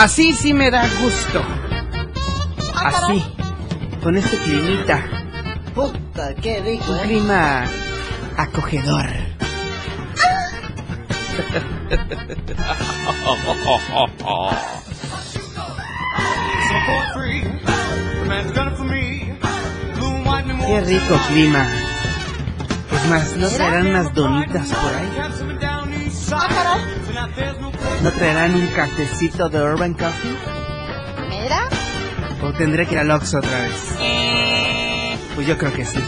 Así sí me da gusto. Así. Con este climita. Puta, qué rico, Un ¿eh? clima acogedor. Qué rico clima. Es más, ¿no traerán unas donitas por ahí? ¿No traerán un cafecito de Urban Coffee? Mira. ¿O tendré que ir al Oxxo otra vez? Pues yo creo que sí.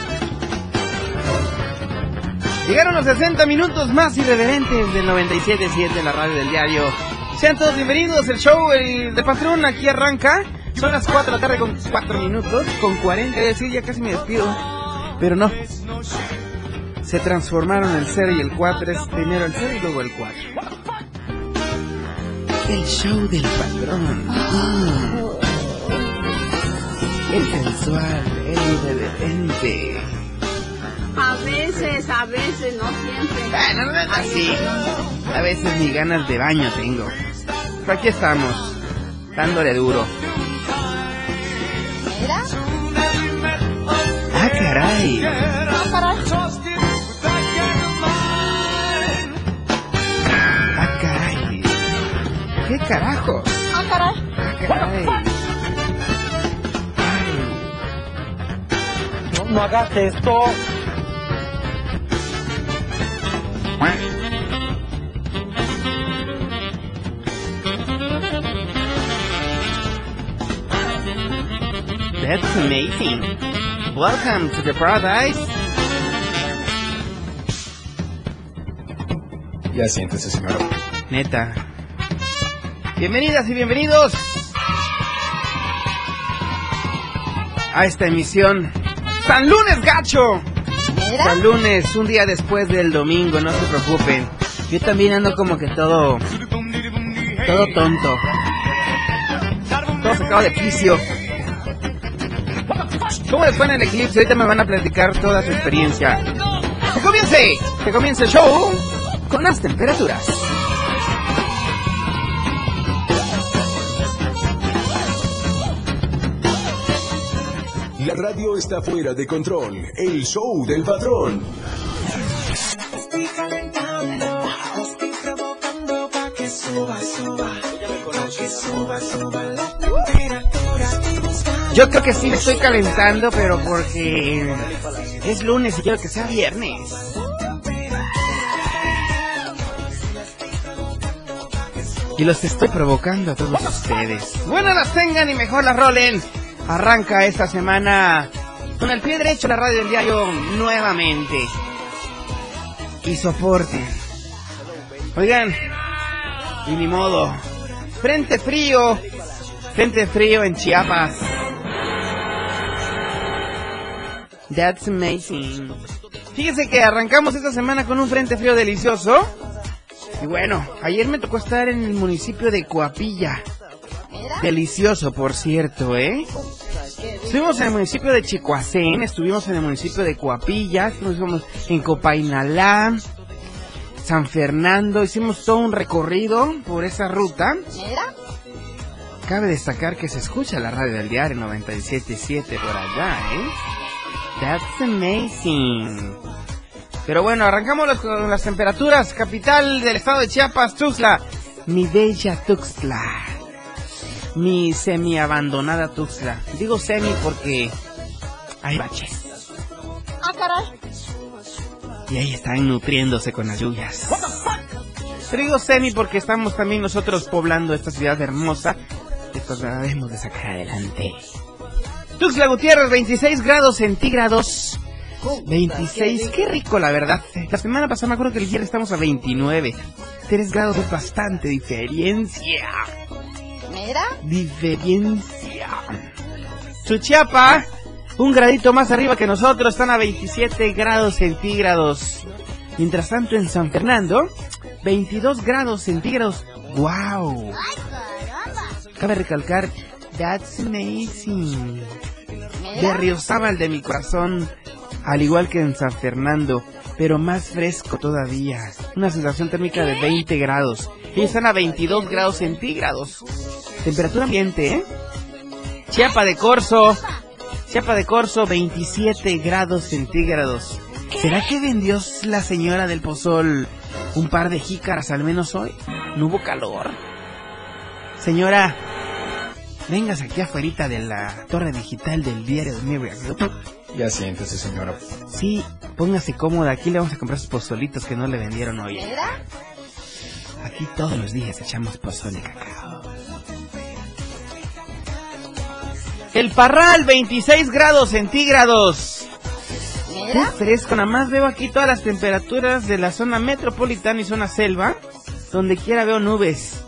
Llegaron los 60 minutos más irreverentes del 97.7 la radio del diario. Sean todos bienvenidos, el show el de Patrón aquí arranca. Son las 4 de la tarde con 4 minutos, con 40, es decir, ya casi me despido. Pero no. Se transformaron el 0 y el 4, es primero el 0 y luego el 4. El show del patrón. Mm. El sensual, el irreverente. A veces, a veces, no siempre. Bueno, no es así. A veces ni ganas de baño tengo. Pero aquí estamos, dándole duro. Ah, caray. Ah, caray. Carajo? Ah, caray. Ah, caray. Ay. No, no hagas esto. That's amazing. Welcome to the paradise. Ya siéntese, señor. Neta. Bienvenidas y bienvenidos a esta emisión. San Lunes Gacho. San Lunes, un día después del domingo, no se preocupen. Yo también ando como que todo, todo tonto. Todo sacado de quicio. ¿Cómo les fue en el eclipse? Ahorita me van a platicar toda su experiencia. ¡Que comience! ¡Que comience el show! Con las temperaturas. Radio está fuera de control. El show del patrón. Estoy calentando, estoy provocando pa' que suba, suba, pa' que suba, suba la temperatura. Estoy buscando Yo creo que sí me estoy calentando, pero porque es lunes y quiero que sea viernes. Y los estoy provocando a todos ustedes. Bueno, las tengan y mejor las rolen. Arranca esta semana con el pie derecho la radio del diario nuevamente. Y soporten. Oigan, y ni modo. Frente frío. Frente frío en Chiapas. That's amazing. Fíjense que arrancamos esta semana con un frente frío delicioso. Y bueno, ayer me tocó estar en el municipio de Coapilla. Delicioso, por cierto, ¿eh? Estuvimos en el municipio de Chicoacén, estuvimos en el municipio de Coapilla, estuvimos en Copainalá, San Fernando, hicimos todo un recorrido por esa ruta. Cabe destacar que se escucha la radio del diario 97.7 por allá, ¿eh? That's amazing. Pero bueno, arrancamos con las temperaturas. Capital del estado de Chiapas, Tuxtla. Mi bella Tuxtla. Mi semi abandonada Tuxtla. Digo semi porque hay baches. Ah, caray. Y ahí están nutriéndose con las lluvias. Pero digo semi porque estamos también nosotros poblando esta ciudad hermosa. Esto debemos de sacar adelante. Tuxtla Gutiérrez, 26 grados centígrados. 26, qué rico la verdad. La semana pasada me acuerdo que el viernes estamos a 29. 3 grados es bastante diferencia. Diferencia. Chuchiapa, un gradito más arriba que nosotros, están a 27 grados centígrados. Mientras tanto en San Fernando, 22 grados centígrados. ¡Wow! Cabe recalcar, that's amazing. De. Riozábal de mi corazón, al igual que en San Fernando, pero más fresco todavía. Una sensación térmica de 20 grados. Y están a 22 grados centígrados. Temperatura ambiente, ¿eh? Chiapa de Corzo. Chiapa de Corzo, 27 grados centígrados. ¿Será que vendió la señora del Pozol un par de jícaras al menos hoy? ¿No hubo calor? Señora, Vengas aquí afuera de la torre digital del diario de Miriam. Ya siéntese, señora. Sí, póngase cómoda. Aquí le vamos a comprar sus pozolitos que no le vendieron hoy. Mira. Aquí todos los días echamos pozole cacao. El Parral, 26 grados centígrados. Qué fresco. Nada más veo aquí todas las temperaturas de la zona metropolitana y zona selva. Donde quiera veo nubes.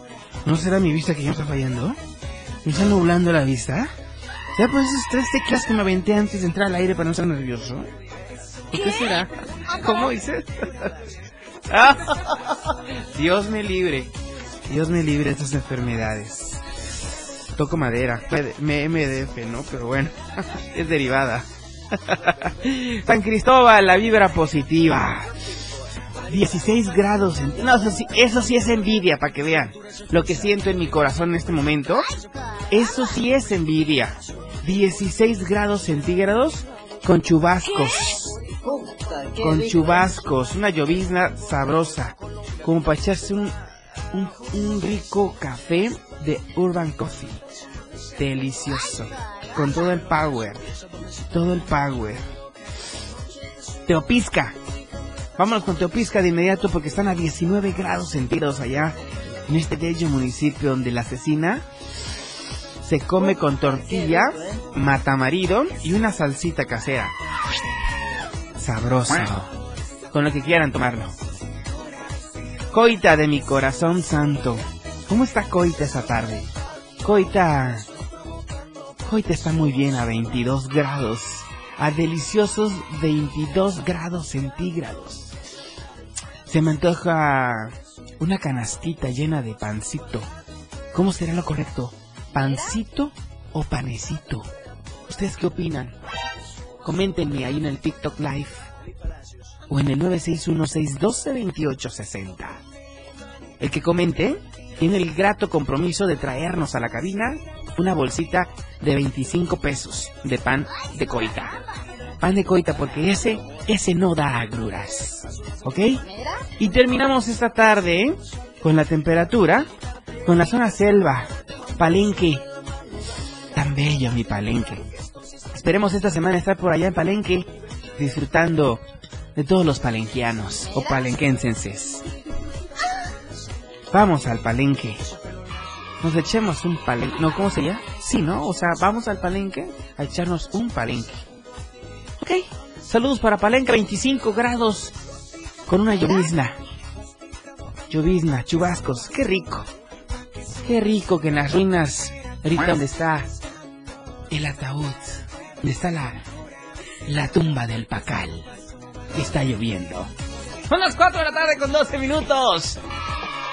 ¿No será mi vista que ya está fallando? ¿Me está nublando la vista? ¿Será por esos tres teclas que me aventé antes de entrar al aire para no estar nervioso? ¿Por qué será? ¿Cómo dices? Dios me libre. Dios me libre de estas enfermedades. Toco madera. Me MDF, ¿no? Pero bueno, es derivada. San Cristóbal, la vibra positiva. 16 grados. No, eso sí, eso sí es envidia, para que vean. Lo que siento en mi corazón en este momento. Eso sí es envidia. 16 grados centígrados con chubascos. Con chubascos. Una llovizna sabrosa. Como para echarse un, un, un rico café de Urban Coffee. Delicioso. Con todo el power. Todo el power. Teopisca. Vámonos con Teopisca de inmediato porque están a 19 grados centígrados allá. En este bello municipio donde la asesina se come con tortilla, matamarido y una salsita casera. Sabroso. Con lo que quieran tomarlo. Coita de mi corazón santo. ¿Cómo está Coita esa tarde? Coita... Coita está muy bien a 22 grados. A deliciosos 22 grados centígrados. Se me antoja una canastita llena de pancito. ¿Cómo será lo correcto? ¿Pancito o panecito? ¿Ustedes qué opinan? Coméntenme ahí en el TikTok Live o en el 961-612-2860. El que comente tiene el grato compromiso de traernos a la cabina una bolsita de 25 pesos de pan de coita. Pan de coita porque ese, ese no da agruras. ¿Ok? Y terminamos esta tarde ¿eh? con la temperatura, con la zona selva, Palenque. Tan bello mi Palenque. Esperemos esta semana estar por allá en Palenque, disfrutando de todos los palenquianos o palenquenses. Vamos al Palenque. Nos echemos un palenque. No, ¿cómo sería? Sí, ¿no? O sea, vamos al Palenque a echarnos un Palenque. Ok. Saludos para Palenque, 25 grados con una llovizna. Llovizna, chubascos, qué rico. Qué rico que en las ruinas, ahorita donde está el ataúd, donde está la, la tumba del pacal, está lloviendo. Son las 4 de la tarde con 12 minutos.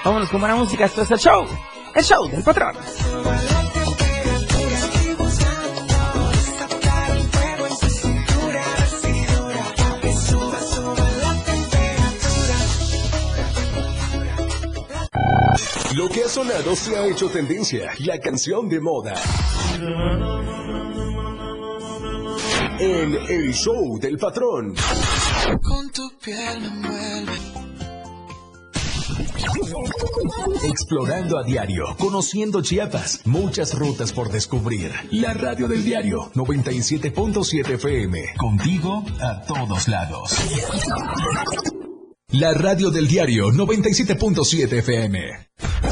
Vámonos con buena música, esto es el show, el show del patrón. Sonado se ha hecho tendencia. La canción de moda. en El Show del Patrón. Con tu piel. Explorando a diario, conociendo Chiapas, muchas rutas por descubrir. La radio del diario 97.7 FM, contigo a todos lados. La radio del diario 97.7 FM.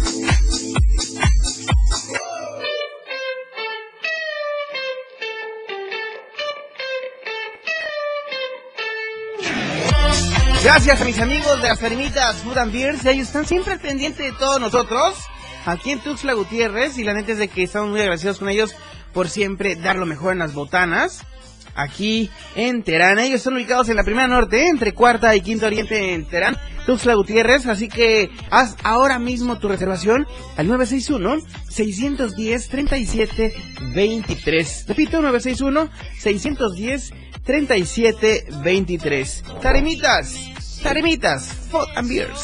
Gracias a mis amigos de las Termitas Food and Beers. Ellos están siempre al pendiente de todos nosotros. Aquí en Tuxtla Gutiérrez. Y la neta es de que estamos muy agradecidos con ellos por siempre dar lo mejor en las botanas. Aquí en Terán. Ellos están ubicados en la primera norte, entre cuarta y quinta oriente en Terán. Tuxtla Gutiérrez. Así que haz ahora mismo tu reservación al 961-610-3723. Repito, 961-610-3723. Tarimitas. Tarimitas. Food and Beers.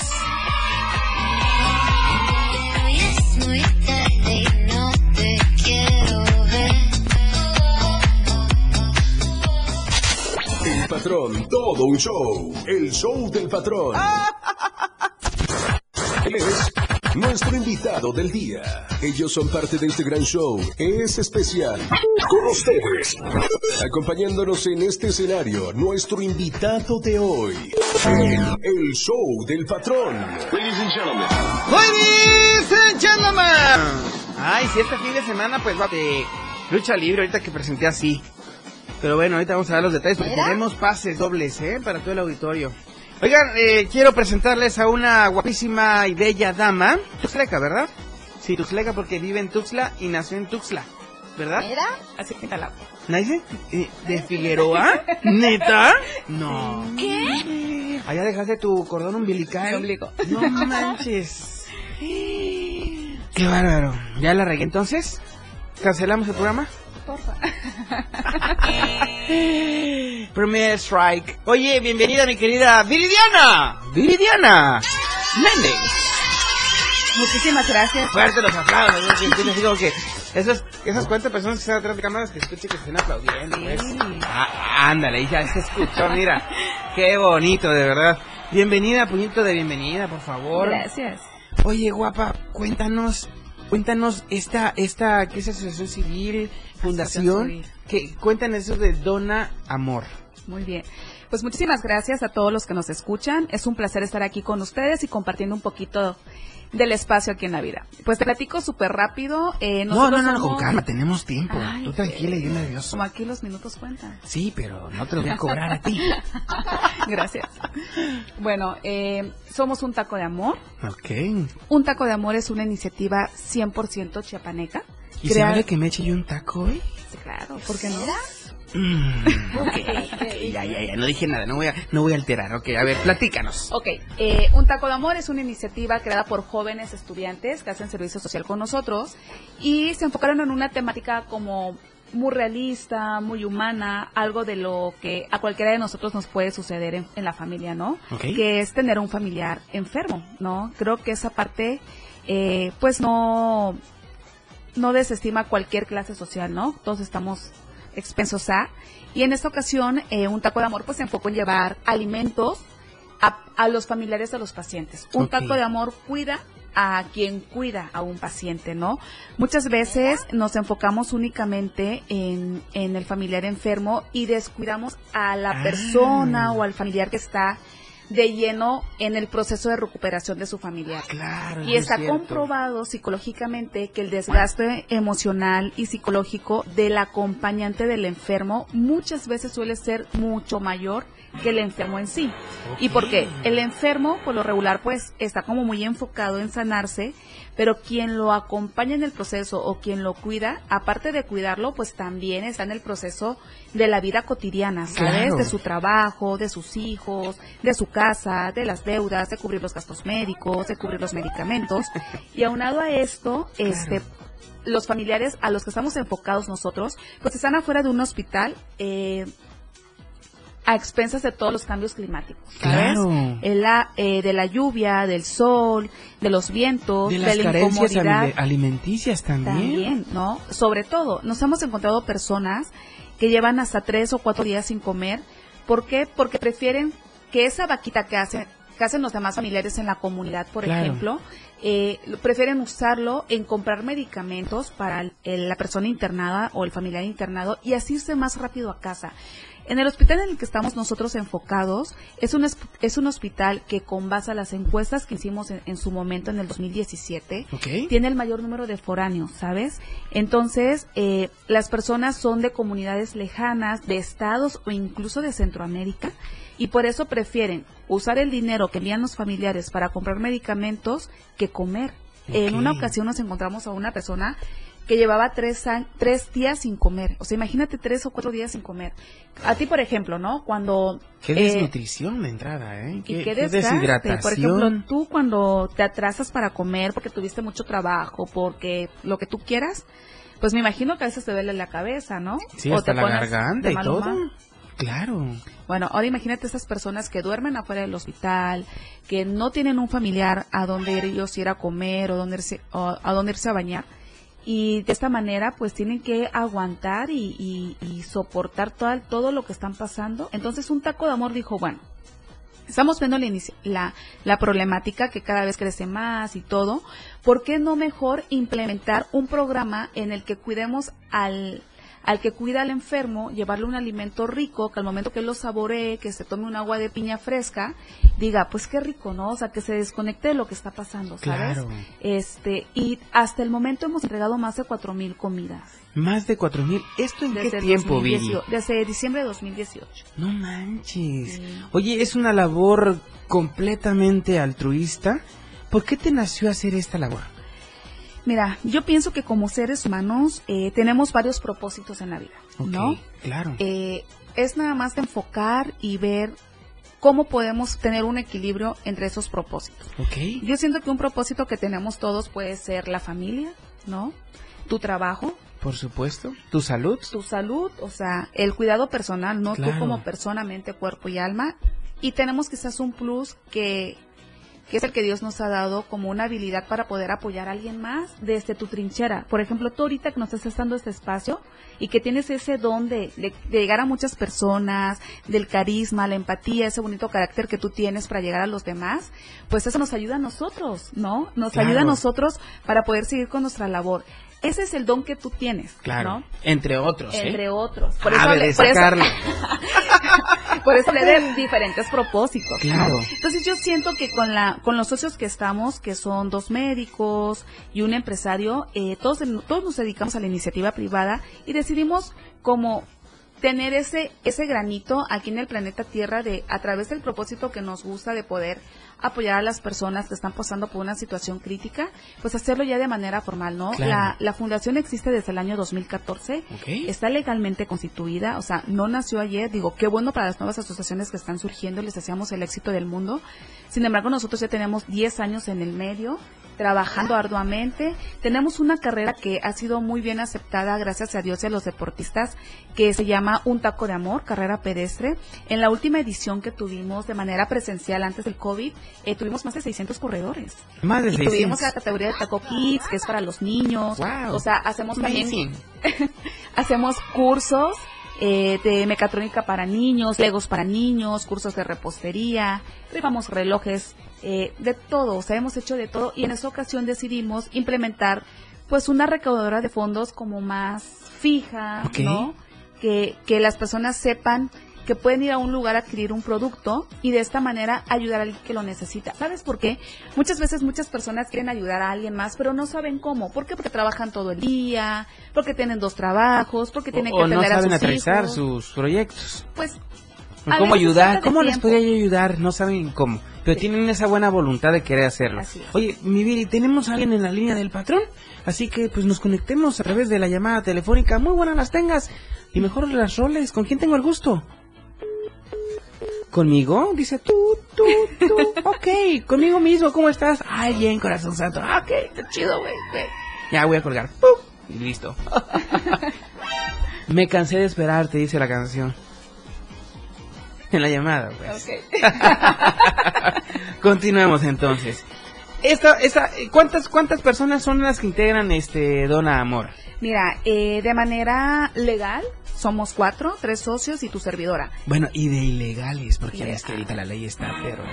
El patrón, todo un show. El show del patrón. Nuestro invitado del día. Ellos son parte de este gran show. Es especial. Con ustedes. Acompañándonos en este escenario, nuestro invitado de hoy. El, el show del patrón. Ladies and gentlemen. Ladies and gentlemen. Ay, si este fin de semana pues va de lucha libre, ahorita que presenté así. Pero bueno, ahorita vamos a dar los detalles tenemos pases dobles, ¿eh? Para todo el auditorio. Oigan, eh, quiero presentarles a una guapísima y bella dama. Tuxleca, ¿verdad? Sí, Tuxleca porque vive en Tuxtla y nació en Tuxtla, ¿verdad? Mira, Así que la ¿Nace? Eh, ¿De Figueroa? ¿Neta? No. ¿Qué? Allá dejaste tu cordón umbilical. Ombligo. No manches. Qué bárbaro. ¿Ya la regué entonces? ¿Cancelamos el programa? porfa. Premier Strike. Oye, bienvenida mi querida Viridiana. Viridiana. Méndez. Muchísimas gracias. Fuerte los aplausos. así como que esas, esas cuantas personas que están atrás de cámaras que escuchen que estén aplaudiendo. pues. Ah, ándale, ya se escuchó, mira. Qué bonito, de verdad. Bienvenida, puñito de bienvenida, por favor. Gracias. Oye, guapa, cuéntanos, cuéntanos esta, esta, ¿qué es asociación civil, fundación? Que cuentan eso de Dona Amor. Muy bien. Pues muchísimas gracias a todos los que nos escuchan. Es un placer estar aquí con ustedes y compartiendo un poquito del espacio aquí en la vida. Pues te platico súper rápido. Eh, No, no, no, no, con calma, tenemos tiempo. Ay, Tú tranquila y yo nervioso. Como aquí los minutos cuentan. Sí, pero no te lo voy a cobrar a ti. Gracias. Bueno, eh, somos un taco de amor. Ok. Un taco de amor es una iniciativa 100% chiapaneca. ¿Y se Crea- vale que me eche yo un taco hoy? Claro, ¿por qué no? Mm, ya, ya, ya, no dije nada, no voy a, no voy a alterar. Ok, a ver, platícanos. Ok, eh, Un Taco de Amor es una iniciativa creada por jóvenes estudiantes que hacen servicio social con nosotros y se enfocaron en una temática como muy realista, muy humana, algo de lo que a cualquiera de nosotros nos puede suceder en, en la familia, ¿no? Ok. Que es tener un familiar enfermo, ¿no? Creo que esa parte, eh, pues no, no desestima cualquier clase social, ¿no? Todos estamos expensos a. Y en esta ocasión, eh, un taco de amor pues se enfocó en llevar alimentos a, a los familiares de los pacientes. Un taco de amor cuida a quien cuida a un paciente, ¿no? Muchas veces nos enfocamos únicamente en, en el familiar enfermo y descuidamos a la Ah. persona o al familiar que está de lleno en el proceso de recuperación de su familiar. Claro. Y está comprobado psicológicamente que el desgaste emocional y psicológico del acompañante del enfermo muchas veces suele ser mucho mayor que el enfermo en sí. ¿Y por qué? El enfermo, por lo regular, pues está como muy enfocado en sanarse, pero quien lo acompaña en el proceso o quien lo cuida, aparte de cuidarlo, pues también está en el proceso de la vida cotidiana, ¿sabes? Claro. De su trabajo, de sus hijos, de su casa, de las deudas, de cubrir los gastos médicos, de cubrir los medicamentos. Y aunado a esto, este los familiares a los que estamos enfocados nosotros, pues están afuera de un hospital eh, a expensas de todos los cambios climáticos, ¿sabes? Claro. El eh, de la lluvia, del sol, de los vientos, De de, las la carencias incomodidad. ali- alimenticias también. También, ¿no? Sobre todo, nos hemos encontrado personas que llevan hasta tres o cuatro días sin comer. ¿Por qué? Porque prefieren que esa vaquita que hacen, que hacen los demás familiares en la comunidad, por Claro. ejemplo, eh, prefieren usarlo en comprar medicamentos para el- la persona internada o el familiar internado y así irse más rápido a casa. En el hospital en el que estamos nosotros enfocados es un, es, un hospital que con base a las encuestas que hicimos en, en su momento en el 2017, Ok. tiene el mayor número de foráneos, ¿sabes? Entonces, eh, las personas son de comunidades lejanas, de estados o incluso de Centroamérica, y por eso prefieren usar el dinero que envían los familiares para comprar medicamentos que comer. En una ocasión nos encontramos a una persona que llevaba tres, tres días sin comer. O sea, imagínate tres o cuatro días sin comer. A ti, por ejemplo, ¿no? Cuando... Qué eh, desnutrición de entrada, ¿eh? y Qué, desgaste. deshidratación. Por ejemplo, tú cuando te atrasas para comer porque tuviste mucho trabajo, porque lo que tú quieras, pues me imagino que a veces te duele la cabeza, ¿no? sí, O hasta te la garganta de y todo. Claro. Bueno, ahora imagínate esas personas que duermen afuera del hospital, que no tienen un familiar a donde ellos ir a comer o, dónde irse, o a dónde irse a bañar. Y de esta manera, pues tienen que aguantar y, y- y soportar todo, todo lo que están pasando. Entonces, un taco de amor dijo, bueno, estamos viendo la, la, la problemática que cada vez crece más y todo. ¿Por qué no mejor implementar un programa en el que cuidemos al, al que cuida al enfermo, llevarle un alimento rico, que al momento que lo saboree, que se tome un agua de piña fresca, diga, pues qué rico, ¿no? O sea, que se desconecte de lo que está pasando, ¿sabes? Claro. Este, y hasta el momento hemos entregado más de cuatro mil comidas. Más de cuatro mil. ¿Esto en Desde qué tiempo? 2018 Desde diciembre de 2018. No manches. Sí. Oye, es una labor completamente altruista. ¿Por qué te nació hacer esta labor? Mira, yo pienso que como seres humanos eh, tenemos varios propósitos en la vida, Ok, ¿no? Claro. Eh, es nada más de enfocar y ver cómo podemos tener un equilibrio entre esos propósitos. ok. Yo siento que un propósito que tenemos todos puede ser la familia, ¿no? Tu trabajo, Por supuesto. ¿Tu salud? tu salud, o sea, el cuidado personal, no Claro. tú como persona, mente, cuerpo y alma. Y tenemos quizás un plus que, que es el que Dios nos ha dado como una habilidad para poder apoyar a alguien más desde tu trinchera. Por ejemplo, tú ahorita que nos estás dando este espacio y que tienes ese don de, de- de llegar a muchas personas, del carisma, la empatía, ese bonito carácter que tú tienes para llegar a los demás, pues eso nos ayuda a nosotros, ¿no? Nos Claro. ayuda a nosotros para poder seguir con nuestra labor. Ese es el don que tú tienes, Claro. ¿no? Entre otros, ¿eh? Entre otros. Por Ah, eso, por, sacarlo. por eso le de diferentes propósitos. Claro. Entonces yo siento que con la con los socios que estamos, que son dos médicos y un empresario, eh, todos, todos nos dedicamos a la iniciativa privada y decidimos como tener ese ese granito aquí en el planeta Tierra de a través del propósito que nos gusta de poder apoyar a las personas que están pasando por una situación crítica, pues hacerlo ya de manera formal, ¿no? Claro. La, la fundación existe desde el año 2014, Ok. está legalmente constituida, o sea, no nació ayer, digo, qué bueno para las nuevas asociaciones que están surgiendo, les deseamos el éxito del mundo. Sin embargo, nosotros ya tenemos 10 años en el medio, trabajando arduamente. Tenemos una carrera que ha sido muy bien aceptada, gracias a Dios y a los deportistas, que se llama Un Taco de Amor, carrera pedestre. En la última edición que tuvimos de manera presencial antes del COVID, eh, tuvimos más de 600 corredores. Más de Y 600. tuvimos la categoría de Taco Kids, que es para los niños. Wow. O sea, hacemos también hacemos cursos eh, de mecatrónica para niños, legos para niños, cursos de repostería, rifamos relojes, eh, de todo, o sea, hemos hecho de todo y en esa ocasión decidimos implementar pues una recaudadora de fondos como más fija. ¿no? Que, que las personas sepan que pueden ir a un lugar a adquirir un producto y de esta manera ayudar a alguien que lo necesita. ¿Sabes por qué? Muchas veces muchas personas quieren ayudar a alguien más, pero no saben cómo. ¿Por qué? Porque trabajan todo el día, porque tienen dos trabajos, porque tienen que o no atender a saben sus hijos. sus proyectos. Pues A ¿Cómo ayudar? ¿Cómo les podría yo ayudar? No saben cómo. Pero Sí. tienen esa buena voluntad de querer hacerlo. Oye, mi Viri, tenemos a alguien en la línea del patrón. Así que pues nos conectemos a través de la llamada telefónica. Muy buenas las tengas. Y mejor las roles. ¿Con quién tengo el gusto? ¿Conmigo? Dice tú, tú, tú. ok, conmigo mismo. ¿Cómo estás? Ay, bien, corazón santo. Ok, está chido, güey. Ya voy a colgar. ¡Pum! Y listo. Me cansé de esperar, te dice la canción. En la llamada, pues. Continuemos entonces. Esta, esta, ¿cuántas, ¿Cuántas personas son las que integran este Dona Amor? Mira, eh, de manera legal somos cuatro, tres socios y tu servidora. Bueno, y de ilegales, porque ya ves que ahorita la ley está, pero...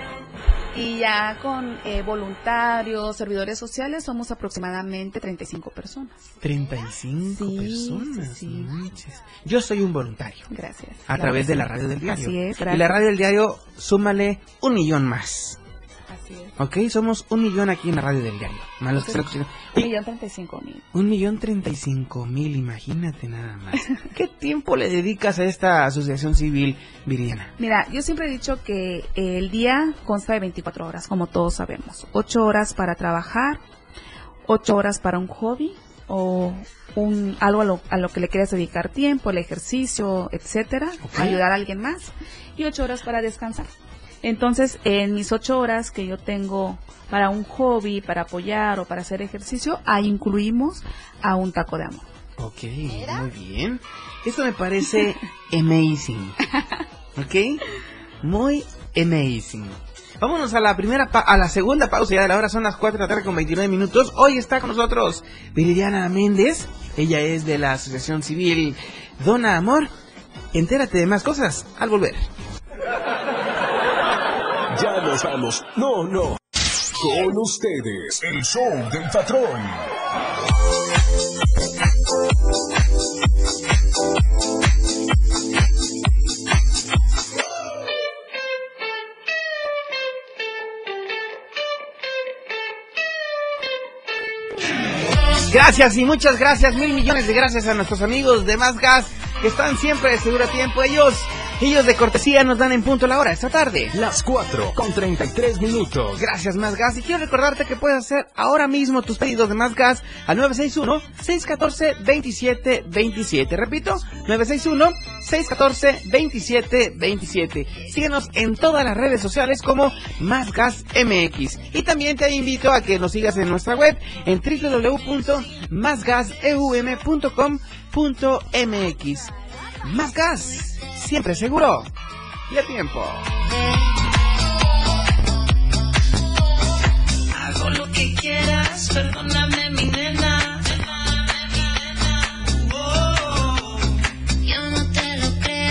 Y ya con eh, voluntarios, servidores sociales, somos aproximadamente 35 personas. 35 Sí, personas. sí, sí. Yo soy un voluntario. Gracias. A través de la radio del diario. Así es, y la radio del diario, súmale un millón más. Así es. ¿Ok? Somos un millón aquí en la radio del diario. Más los que están escuchando. Un millón treinta y cinco mil. Un millón treinta y cinco mil, imagínate nada más. ¿Qué tiempo le dedicas a esta asociación civil, Viridiana? Mira, yo siempre he dicho que el día consta de 24 horas, como todos sabemos. 8 horas para trabajar, 8 horas para un hobby o un algo a lo, a lo que le quieras dedicar tiempo, el ejercicio, etcétera, ayudar a alguien más y 8 horas para descansar. Entonces, en mis 8 horas que yo tengo para un hobby, para apoyar o para hacer ejercicio, ahí incluimos a un taco de amor. Ok, muy bien. Esto me parece amazing. ¿Ok? Muy amazing. Vámonos a la primera pa- a la segunda pausa ya de la hora, son las 4 de la tarde con 29 minutos. Hoy está con nosotros Viridiana Méndez. Ella es de la Asociación Civil Dona Amor. Entérate de más cosas al volver. No, no. Con ustedes, el show del patrón. Gracias y muchas gracias, mil millones de gracias a nuestros amigos de Más Gas que están siempre de seguro a tiempo. Ellos, ellos de cortesía nos dan en punto la hora esta tarde. Las 4 con 33 minutos. Gracias Más Gas y quiero recordarte que puedes hacer ahora mismo tus pedidos de Más Gas al 961-614-2727. Repito, 961-614-2727. Síguenos en todas las redes sociales como Más Gas MX. Y también te invito a que nos sigas en nuestra web en www.másgaseum.com.mx. Más Gas, siempre seguro y a tiempo. Hago lo que quieras, perdóname mi nena.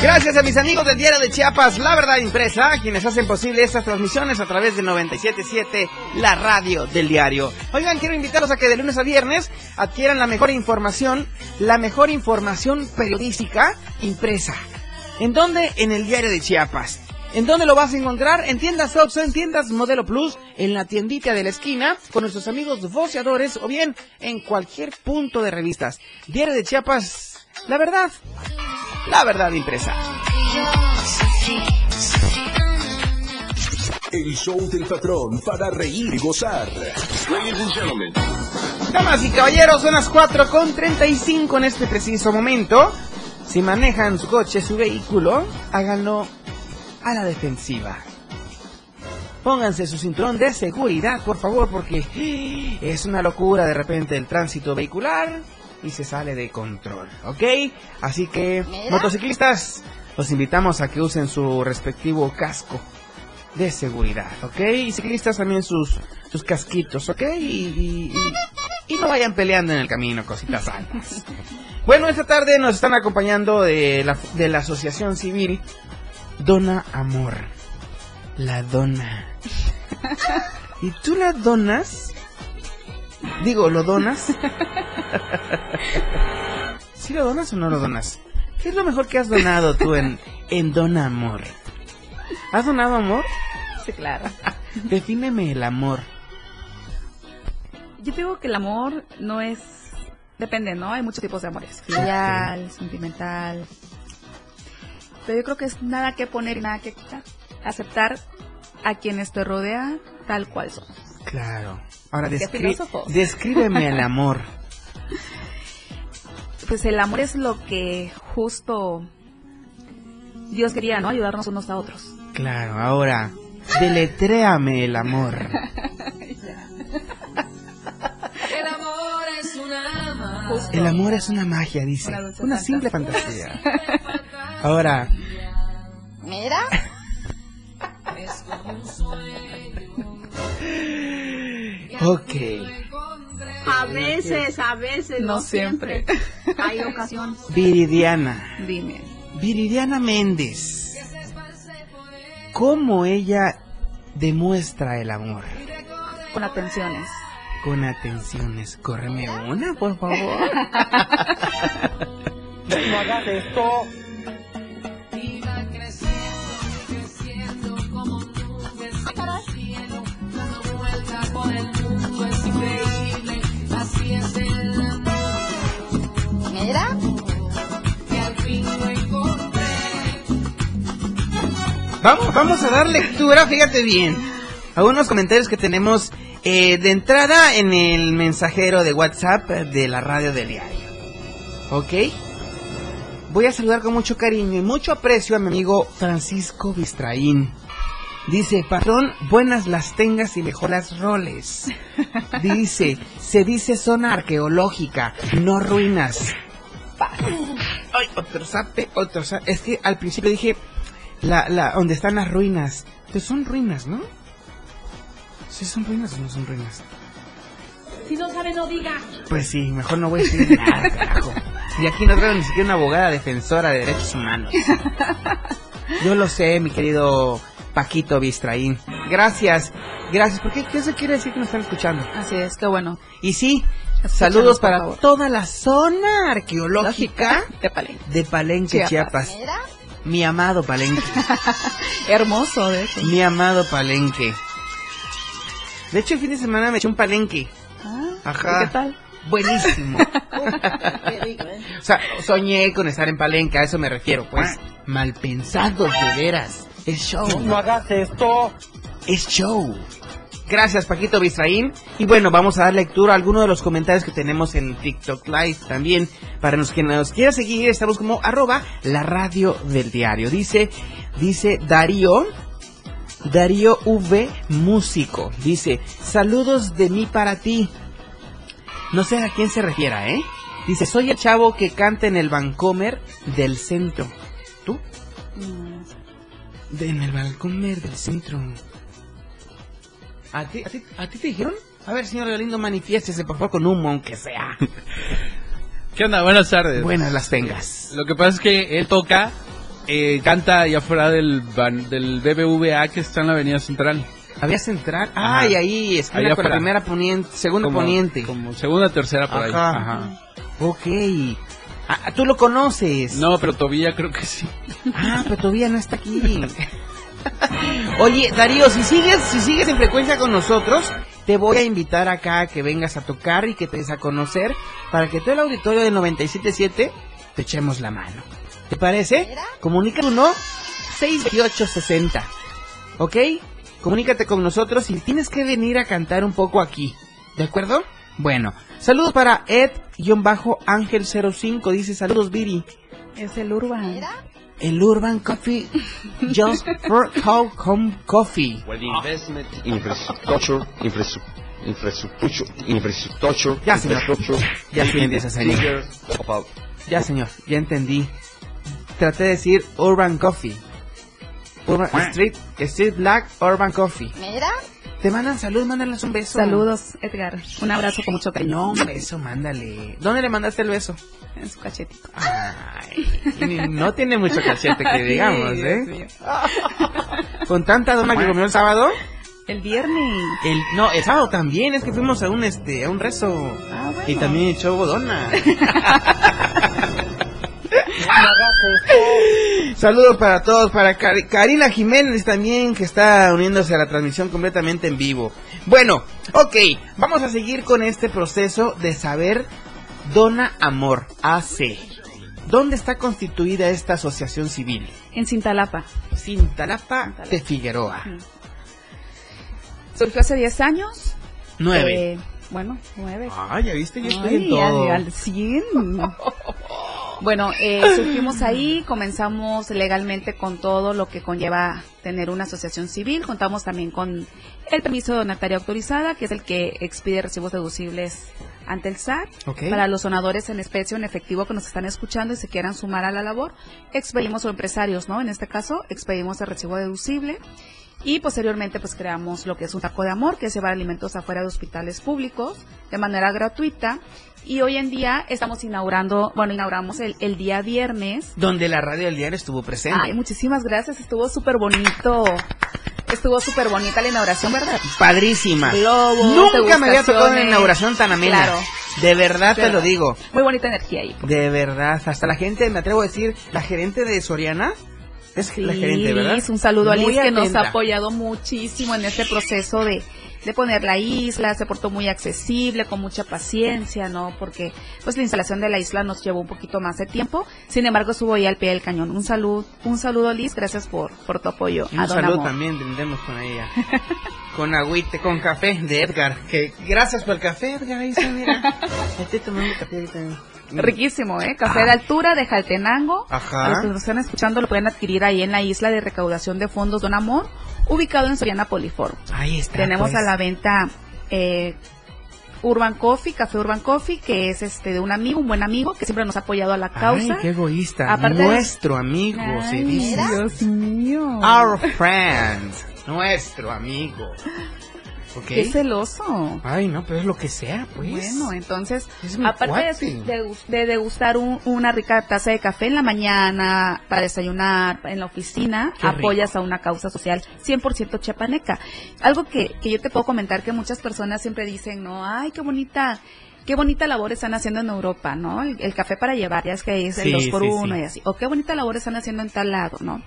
Gracias a mis amigos del Diario de Chiapas, La Verdad Impresa, quienes hacen posible estas transmisiones a través de 977, la radio del diario. Oigan, quiero invitarlos a que de lunes a viernes adquieran la mejor información, la mejor información periodística impresa. ¿En dónde? En el Diario de Chiapas. ¿En dónde lo vas a encontrar? En tiendas Oxxo, en tiendas Modelo Plus, en la tiendita de la esquina, con nuestros amigos voceadores o bien en cualquier punto de revistas. Diario de Chiapas, la verdad, la verdad impresa. El show del patrón para reír y gozar. Damas y caballeros, son las 4 con 35 en este preciso momento. Si manejan su coche, su vehículo, háganlo a la defensiva. Pónganse su cinturón de seguridad, por favor, porque es una locura de repente el tránsito vehicular y se sale de control, ¿ok? Así que, motociclistas, los invitamos a que usen su respectivo casco de seguridad, ¿ok? Y ciclistas también sus, sus casquitos, ¿ok? Y, y- y- y no vayan peleando en el camino, cositas santas. Bueno, esta tarde nos están acompañando de la, de la Asociación Civil Dona Amor. La dona. ¿Y tú la donas? Digo, ¿lo donas? ¿Sí lo donas o no lo donas? ¿Qué es lo mejor que has donado tú en, en Dona Amor? ¿Has donado amor? Sí, claro. Defíneme el amor. Yo digo que el amor no es... Depende, ¿no? Hay muchos tipos de amores. Filial, sentimental. Pero yo creo que es nada que poner y nada que quitar. Aceptar a quienes te rodean tal cual son. Claro. Ahora, descri- filósofo. descríbeme el amor. Pues el amor es lo que justo Dios quería, ¿no? Ayudarnos unos a otros. Claro, ahora, deletréame el amor. El amor es una Justo. El amor es una magia, dice. Una simple fantasía. fantasía. Ahora, Mira, ok. A veces, a veces, No no, siempre. Hay ocasiones. Viridiana. Dime. Viridiana Méndez. ¿Cómo ella demuestra el amor? Con atenciones. Con atenciones. Córreme una, por favor. Vamos, vamos a dar lectura, fíjate bien, a unos comentarios que tenemos eh, de entrada en el mensajero de WhatsApp de la radio del diario. ¿Ok? Voy a saludar con mucho cariño y mucho aprecio a mi amigo Francisco Bistraín. Dice, patrón, buenas las tengas y mejor las roles. Dice, se dice zona arqueológica, no ruinas. Ay, otro zape, otro zape. Es que al principio dije, la, la, donde están las ruinas. Pues son ruinas, ¿no? ¿Sí son ruinas o no son ruinas? Si no sabe, no diga. Pues sí, mejor no voy a decir nada, carajo. Y aquí no traigo ni siquiera una abogada defensora de derechos humanos. Yo lo sé, mi querido Paquito Bistraín. Gracias, gracias. ¿Por qué? ¿Qué eso quiere decir que nos están escuchando? Así es, qué bueno. Y sí, saludos para favor. toda la zona arqueológica de Palenque. de Palenque, Chiapas. Mi amado Palenque. Hermoso, de hecho. Mi amado Palenque. De hecho, el fin de semana me eché un Palenque. Ah, Ajá. ¿y ¿Qué tal? Buenísimo. o sea, soñé con estar en Palenque, a eso me refiero, pues. Mal pensados, de veras. Es show. No hagas esto. Es show. Gracias, Paquito Bistraín. Y bueno, vamos a dar lectura a algunos de los comentarios que tenemos en TikTok Live también. Para los que nos quiera seguir, estamos como arroba la radio del diario. Dice, dice Darío, Darío V Músico. Dice, saludos de mí para ti. No sé a quién se refiera, ¿eh? Dice, soy el chavo que canta en el Vancomer del centro. ¿Tú? Mm, De- en el Vancomer del centro. ¿A ti, a, ti, ¿A ti te dijeron? A ver, señor Galindo, manifiéstese, por favor, con humo, aunque sea. ¿Qué onda? Buenas tardes. Buenas las tengas. Lo que pasa es que él toca, eh, canta allá afuera del, del BBVA que está en la Avenida Central. Había central. Ajá. Ay, ahí, esquina Allá con la primera poniente, segunda Como- poniente. Como segunda, tercera por ahí. Ajá. Ok. Ah, tú lo conoces. No, pero todavía creo que sí. Ah, pero todavía no está aquí. Oye, Darío, si sigues, si sigues en frecuencia con nosotros, te voy a invitar acá a que vengas a tocar y que te des a conocer para que todo el auditorio del 977 te echemos la mano. ¿Te parece? Comunica uno 62860. ¿Ok? Comunícate con nosotros y tienes que venir a cantar un poco aquí. ¿De acuerdo? Bueno, saludos para Ed-Ángel05. Dice saludos, Viri. Es el Urban. El Urban Coffee Just for How Come Coffee. Well, the investment infrastructure, infrastructure, infrastructure, infrastructure, Ya, señor. infrastructure. Ya señor. Ya, señor, ya entendí. Traté de decir Urban Coffee. Urban Street, Street Black Urban Coffee. mira, Te mandan salud, mándales un beso. Saludos, Edgar. Un abrazo con mucho cariño. No, un beso, mándale. ¿Dónde le mandaste el beso? En su cachetito. Ay, no tiene mucho cachete que digamos, ¿eh? Con tanta dona que comió el sábado. El viernes. El, no, el sábado también, es que fuimos a un este, a un rezo. Ah, bueno. Y también echó bodona. Saludos para todos, para Karina Jiménez también, que está uniéndose a la transmisión completamente en vivo. Bueno, ok, vamos a seguir con este proceso de saber Dona Amor AC. ¿Dónde está constituida esta asociación civil? En Cintalapa. Cintalapa Cintalapa. de Figueroa. Surgió hace 10 años. Nueve. Eh, bueno, nueve. Ah, ya viste, yo estoy Ay, en todo. al- al 100. Bueno, eh, surgimos ahí, comenzamos legalmente con todo lo que conlleva tener una asociación civil. Contamos también con el permiso de donataria autorizada, que es el que expide recibos deducibles ante el SAT. Ok. Para los donadores en especie o en efectivo que nos están escuchando y se quieran sumar a la labor, expedimos o empresarios, ¿no? En este caso, expedimos el recibo deducible. Y posteriormente, pues creamos lo que es un taco de amor, que es llevar alimentos afuera de hospitales públicos de manera gratuita. Y hoy en día estamos inaugurando, bueno, inauguramos el, el día viernes. Donde la radio del diario estuvo presente. Ay, muchísimas gracias, estuvo súper bonito. Estuvo súper bonita la inauguración, ¿verdad? Padrísima. Globos, Nunca me había tocado una inauguración tan amena. Claro. De verdad te lo digo. Muy bonita energía ahí. De verdad. Hasta la gente, me atrevo a decir, la gerente de Soriana. Es la gerente, ¿verdad? Un saludo a Liz que nos ha apoyado muchísimo en este proceso de, de poner la isla, se portó muy accesible, con mucha paciencia, ¿no? Porque pues la instalación de la isla nos llevó un poquito más de tiempo, sin embargo estuvo ahí al pie del cañón. Un saludo, un saludo Liz, gracias por, por tu apoyo. Un saludo Amor. también tendremos con ella. con agüite, con café de Edgar. Que gracias por el café, Edgar. Ahí está, mira. Estoy tomando café ahorita. Riquísimo, ¿eh? Café de altura de Jaltenango. Ajá. Los que nos están escuchando lo pueden adquirir ahí en la isla de recaudación de fondos Don Amor, ubicado en Soriana Poliforum. Ahí está. Tenemos pues. a la venta eh, Urban Coffee, Café Urban Coffee, que es este de un amigo, un buen amigo, que siempre nos ha apoyado a la causa. Ay, qué egoísta. Aparte de- Nuestro amigo, se Ay, dice. Dios mío. Our friend. Nuestro amigo. ¿Ok? Qué celoso. Ay, no, pero es lo que sea, pues. Bueno, entonces, aparte de, degustar un- una rica taza de café en la mañana, para desayunar, en la oficina, Qué rico. apoyas a una causa social 100% chiapaneca. Algo que, que yo te puedo comentar que muchas personas siempre dicen, no, ay, qué bonita, qué bonita labor están haciendo en Europa, ¿no? El, el café para llevar, ya es que es el Sí, 2 por sí, 1 sí. y así. O qué bonita labor están haciendo en tal lado, ¿no?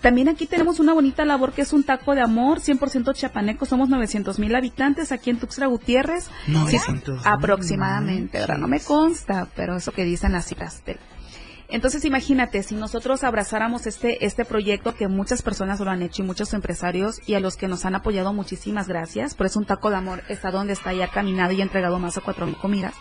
También aquí tenemos una bonita labor que es un taco de amor, 100% chiapaneco. Somos 900 mil habitantes aquí en Tuxtla Gutiérrez. 900,000, Sí, aproximadamente, ¿verdad? No me consta, pero eso que dicen las cifras. Entonces imagínate, si nosotros abrazáramos este, este proyecto que muchas personas lo han hecho y muchos empresarios y a los que nos han apoyado muchísimas gracias, por eso un taco de amor está donde está ya caminado y entregado más de cuatro mil comidas.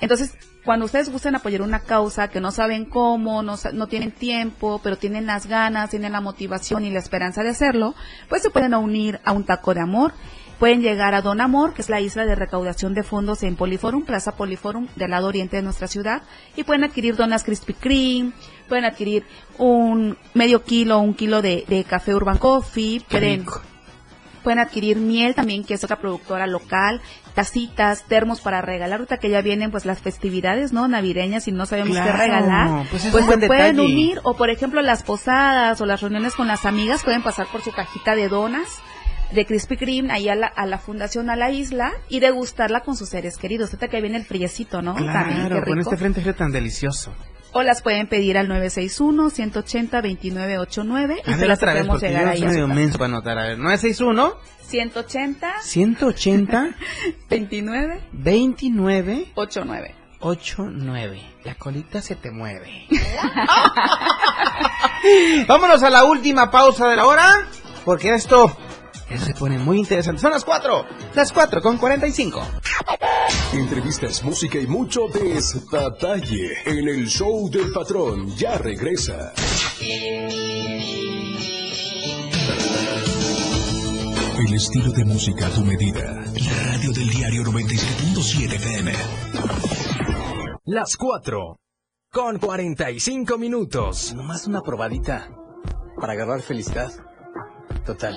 Entonces, cuando ustedes gusten apoyar una causa que no saben cómo, no, no tienen tiempo, pero tienen las ganas, tienen la motivación y la esperanza de hacerlo, pues se pueden unir a un taco de amor. Pueden llegar a Don Amor, que es la isla de recaudación de fondos en Poliforum, Plaza Poliforum, del lado oriente de nuestra ciudad, y pueden adquirir donas Krispy Kreme, pueden adquirir un medio kilo, un kilo de, de café Urban Coffee, pueden, pueden adquirir miel también, que es otra productora local, tacitas, termos para regalar, ahorita que ya vienen pues las festividades, ¿no? Navideñas y no sabemos qué regalar, pues es pues se pueden unir, o por ejemplo las posadas o las reuniones con las amigas pueden pasar por su cajita de donas de Krispy Kreme ahí a la, a la fundación, a la isla y degustarla con sus seres queridos. Ahorita que viene el friecito, ¿no? También, qué Claro, con este frente frío tan delicioso. O las pueden pedir al 961-180-2989 y A se ver las podemos llegar ahí su medio casa. menso para anotar. A ver, 961 180 180 29 29 89. 89. La colita se te mueve. Vámonos a la última pausa de la hora, porque esto se pone muy interesante. Son las 4, las 4 con 45. Entrevistas, música y mucho despapalle en el show del patrón. Ya regresa. El estilo de música a tu medida. La radio del diario 97.7 FM. Las 4 con 45 minutos. Nomás una probadita para agarrar felicidad. Total,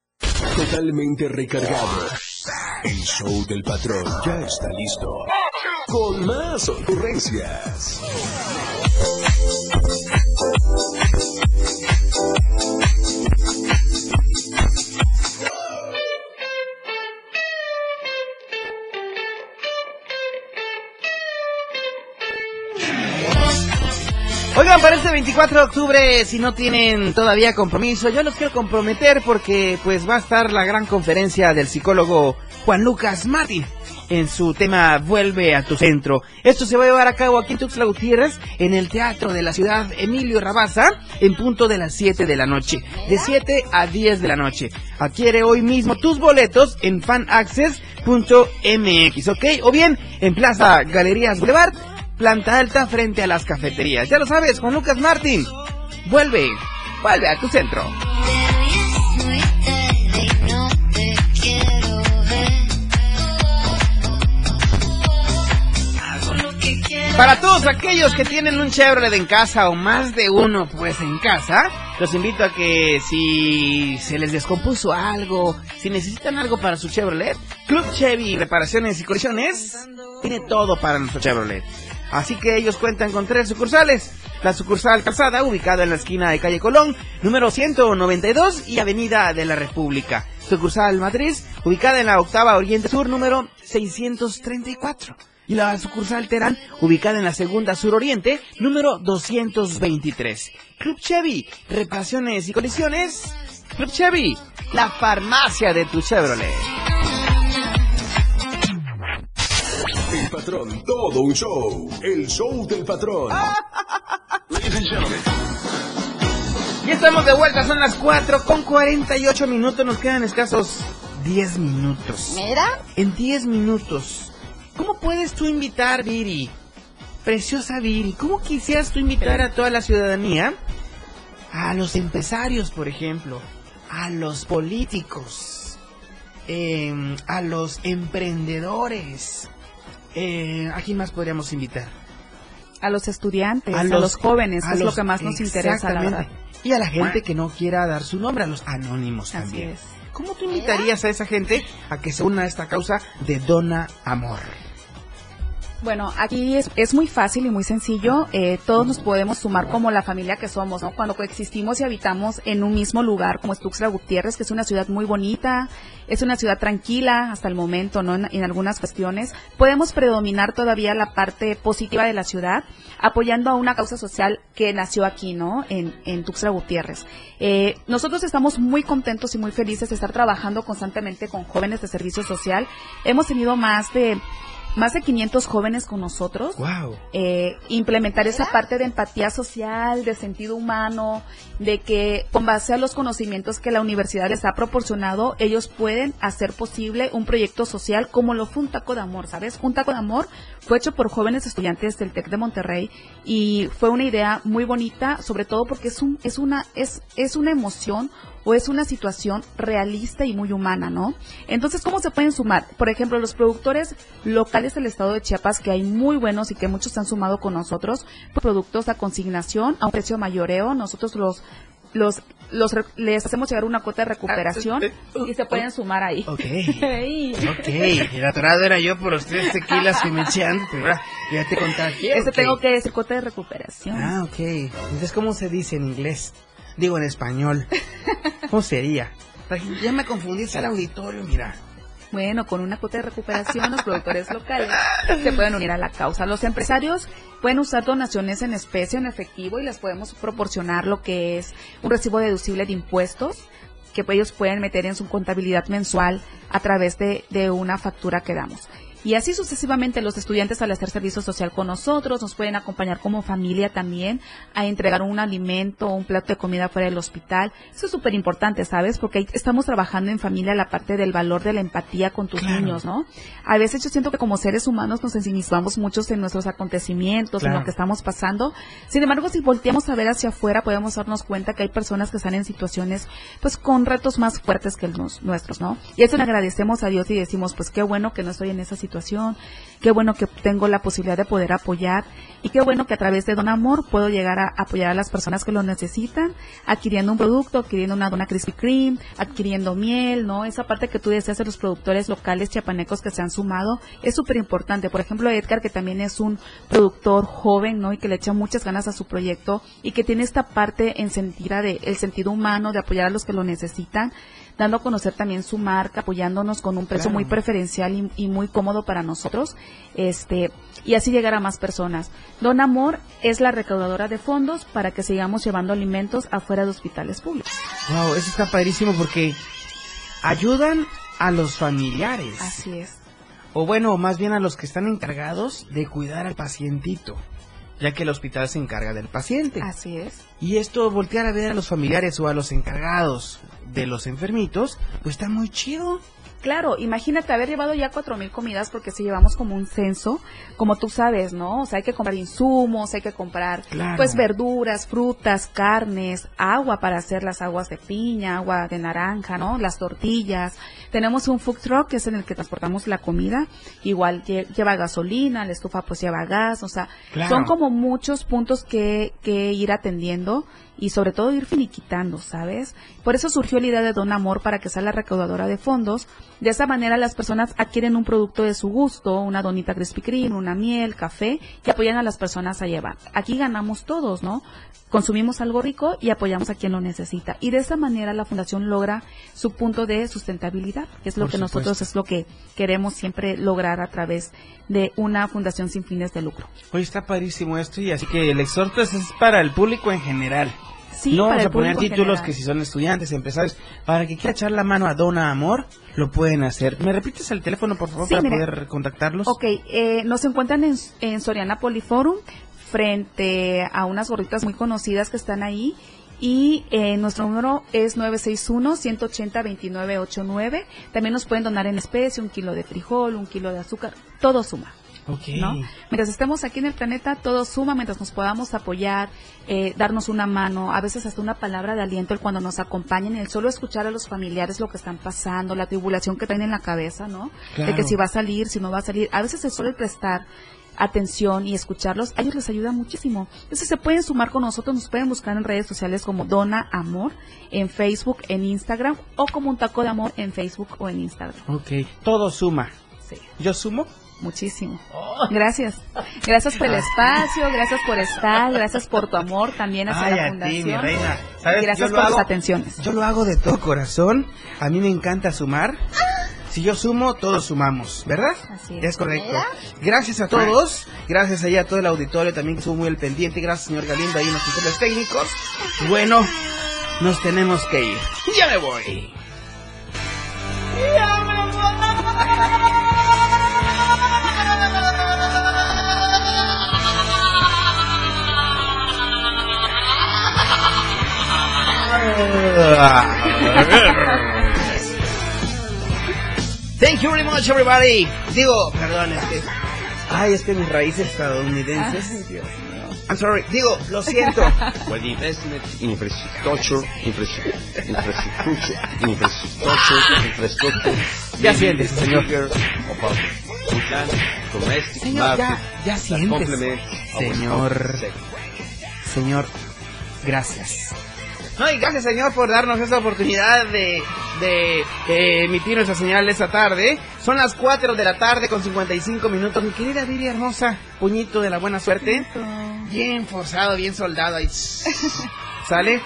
Totalmente recargado. El show del patrón ya está listo. Con más ocurrencias. Oigan, para este 24 de octubre, si no tienen todavía compromiso, yo los quiero comprometer porque pues va a estar la gran conferencia del psicólogo Juan Lucas Martín. en su tema Vuelve a tu centro. Esto se va a llevar a cabo aquí en Tuxtla Gutiérrez, en el Teatro de la Ciudad Emilio Rabaza, en punto de las 7 de la noche. De 7 a 10 de la noche. Adquiere hoy mismo tus boletos en fanaccess.mx, ¿ok? O bien en Plaza Galerías Boulevard, planta alta frente a las cafeterías. Ya lo sabes, Juan Lucas Martín. Vuelve, vuelve a tu centro. Para todos aquellos que tienen un Chevrolet en casa o más de uno pues en casa, los invito a que si se les descompuso algo, si necesitan algo para su Chevrolet, Club Chevy Reparaciones y Colisiones tiene todo para nuestro Chevrolet. Así que ellos cuentan con tres sucursales. La sucursal Calzada, ubicada en la esquina de calle Colón, número 192 y Avenida de la República. Sucursal Matriz, ubicada en la octava Oriente Sur, número 634 y la sucursal Terán, ubicada en la segunda suroriente, número 223. Club Chevy, reparaciones y colisiones. Club Chevy, la farmacia de tu Chevrolet. Patrón, todo un show. El show del patrón. Ya estamos de vuelta, son las 4 con 48 minutos, nos quedan escasos 10 minutos. Mira. En 10 minutos. ¿Cómo puedes tú invitar, Viri? Preciosa Viri, ¿cómo quisieras tú invitar a toda la ciudadanía? A los empresarios, por ejemplo, a los políticos, eh, a los emprendedores. Eh, ¿A quién más podríamos invitar? A los estudiantes, a los, jóvenes, a que es lo que más nos interesa, la exactamente. verdad. Y a la gente que no quiera dar su nombre, a los anónimos Así también. es. ¿Cómo tú invitarías a esa gente a que se una a esta causa de Dona Amor? Bueno, aquí es, es muy fácil y muy sencillo. eh, todos nos podemos sumar como la familia que somos, ¿no? Cuando coexistimos y habitamos en un mismo lugar, como es Tuxtla Gutiérrez, que es una ciudad muy bonita, es una ciudad tranquila hasta el momento, ¿no? En, en algunas cuestiones. Podemos predominar todavía la parte positiva de la ciudad, apoyando a una causa social que nació aquí, ¿no? En, en Tuxtla Gutiérrez. Eh, nosotros estamos muy contentos y muy felices de estar trabajando constantemente con jóvenes de servicio social. Hemos tenido más de más de 500 jóvenes con nosotros. Wow. Eh, implementar esa parte de empatía social, de sentido humano, de que con base a los conocimientos que la universidad les ha proporcionado, ellos pueden hacer posible un proyecto social como lo fue un taco de amor, ¿sabes? Un taco de amor fue hecho por jóvenes estudiantes del TEC de Monterrey y fue una idea muy bonita, sobre todo porque es un, es una, es, es una emoción o es una situación realista y muy humana, ¿no? Entonces, ¿cómo se pueden sumar? Por ejemplo, los productores locales del estado de Chiapas, que hay muy buenos y que muchos se han sumado con nosotros, productos a consignación a un precio mayoreo, nosotros los los los les hacemos llegar una cuota de recuperación y se pueden sumar ahí. Ok. Ok, el atorado era yo por los tres tequilas que me eché antes, pero ya te contagié. Ese ok. tengo que decir cuota de recuperación. Ah, ok. Entonces, ¿cómo se dice en inglés? Digo en español. ¿Cómo? Ya me confundiste al auditorio, mira. Bueno, con una cuota de recuperación, los productores locales se pueden unir a la causa. Los empresarios pueden usar donaciones en especie, en efectivo, y les podemos proporcionar lo que es un recibo deducible de impuestos que ellos pueden meter en su contabilidad mensual a través de, de una factura que damos. Y así sucesivamente los estudiantes al hacer servicio social con nosotros nos pueden acompañar como familia también a entregar un alimento o un plato de comida fuera del hospital. Eso es súper importante, ¿sabes? Porque ahí estamos trabajando en familia la parte del valor de la empatía con tus niños, ¿no? A veces yo siento que como seres humanos nos ensimismamos muchos en nuestros acontecimientos, en lo que estamos pasando. Sin embargo, si volteamos a ver hacia afuera, podemos darnos cuenta que hay personas que están en situaciones, pues, con retos más fuertes que los nuestros, ¿no? Y eso le agradecemos a Dios y decimos, pues, qué bueno que no estoy en esa situación, qué bueno que tengo la posibilidad de poder apoyar y qué bueno que a través de Don Amor puedo llegar a apoyar a las personas que lo necesitan, adquiriendo un producto, adquiriendo una dona Krispy Kreme, adquiriendo miel, ¿no? Esa parte que tú deseas de los productores locales chiapanecos que se han sumado es súper importante. Por ejemplo, Edgar, que también es un productor joven, ¿no? Y que le echa muchas ganas a su proyecto y que tiene esta parte en sentida de el sentido humano de apoyar a los que lo necesitan, dando a conocer también su marca, apoyándonos con un precio Claro. muy preferencial y, y muy cómodo para nosotros, este, y así llegar a más personas. Don Amor es la recaudadora de fondos para que sigamos llevando alimentos afuera de hospitales públicos. Wow, eso está padrísimo porque ayudan a los familiares. Así es. o bueno, más bien a los que están encargados de cuidar al pacientito, ya que el hospital se encarga del paciente. Así es. Y esto, voltear a ver a los familiares o a los encargados de los enfermitos, pues está muy chido. Claro, imagínate haber llevado ya cuatro mil comidas porque si llevamos como un censo, como tú sabes, ¿no? O sea, hay que comprar insumos, hay que comprar Claro. pues verduras, frutas, carnes, agua para hacer las aguas de piña, agua de naranja, ¿no? Las tortillas. Tenemos un food truck que es en el que transportamos la comida, igual lle- lleva gasolina, la estufa pues lleva gas, o sea, Claro. son como muchos puntos que, que ir atendiendo y sobre todo ir finiquitando, ¿sabes? Por eso surgió la idea de Don Amor para que sea la recaudadora de fondos. De esa manera las personas adquieren un producto de su gusto, una donita Krispy Kreme, una miel, café y apoyan a las personas a llevar. Aquí ganamos todos, ¿no? Consumimos algo rico y apoyamos a quien lo necesita. Y de esa manera la fundación logra su punto de sustentabilidad, que es lo Por que nosotros es lo que queremos siempre lograr a través de una fundación sin fines de lucro. Oye, está padrísimo esto y así que el exhorto es para el público en general. Sí, no vamos a poner títulos general. que si son estudiantes, empresarios, para que quiera echar la mano a Dona Amor, lo pueden hacer. ¿Me repites el teléfono, por favor, Sí, para mira. poder contactarlos? Ok, eh, nos encuentran en, en Soriana Poliforum frente a unas gorritas muy conocidas que están ahí y eh, nuestro número es 961-180-2989. También nos pueden donar en especie un kilo de frijol, un kilo de azúcar, todo suma. Mientras estemos aquí en el planeta, todo suma, mientras nos podamos apoyar, eh, darnos una mano, a veces hasta una palabra de aliento el cuando nos acompañen, el solo escuchar a los familiares lo que están pasando, la tribulación que traen en la cabeza, ¿no? De que si va a salir, si no va a salir. A veces el solo el prestar atención y escucharlos, a ellos les ayuda muchísimo. Entonces se pueden sumar con nosotros, nos pueden buscar en redes sociales como Dona Amor, en Facebook, en Instagram, o como un taco de amor en Facebook o en Instagram. Ok, todo suma. Sí. ¿Yo sumo? Muchísimo. Gracias. Gracias por el espacio, gracias por estar, gracias por tu amor también hacia Ay, la a fundación. ti, mi reina. Gracias Yo por lo tus hago- atenciones. Yo lo hago de todo corazón. A mí me encanta sumar. Si yo sumo, todos sumamos, ¿verdad? Así es. correcto. ¿Verdad? Gracias a todos. Gracias ahí a todo el auditorio también que estuvo muy al pendiente. Gracias, señor Galindo, ahí en los controles técnicos. Bueno, nos tenemos que ir. Ya me voy. Thank you very much, everybody. Digo, perdón, es que. Ay, es que mis raíces estadounidenses. Ay, Dios mío. I'm sorry. Digo, lo siento. With investment in infrastructure, infrastructure, infrastructure, infrastructure, infrastructure. Ya siéntese, señor. Señor, ya, our Señor. Señor, gracias. No, y gracias, señor, por darnos esta oportunidad de, de eh, emitir nuestra señal esta tarde. Son las 4 de la tarde con 55 minutos. Mi querida Viri hermosa, puñito de la buena suerte. Bien forzado, bien soldado ahí. ¿Sale?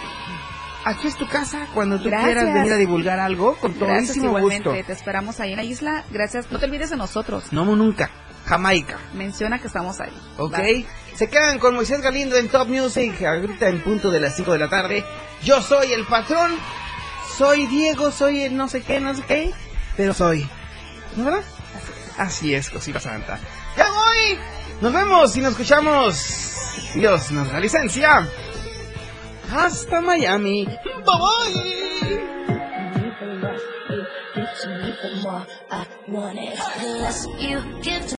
Aquí es tu casa cuando tú Gracias. quieras venir a divulgar algo con Gracias todísimo igualmente. gusto. Te esperamos ahí en la isla. Gracias. No te olvides de nosotros. No, nunca. Jamaica. Menciona que estamos ahí. Ok. Se quedan con Moisés Galindo en Top Music, ahorita en punto de las 5 de la tarde. Yo soy el patrón, soy Diego, soy el no sé qué, no sé qué, pero soy. ¿No verdad? Así es, cosita santa. ¡Ya voy! Nos vemos y nos escuchamos. Dios nos da licencia. Hasta Miami. Bye bye.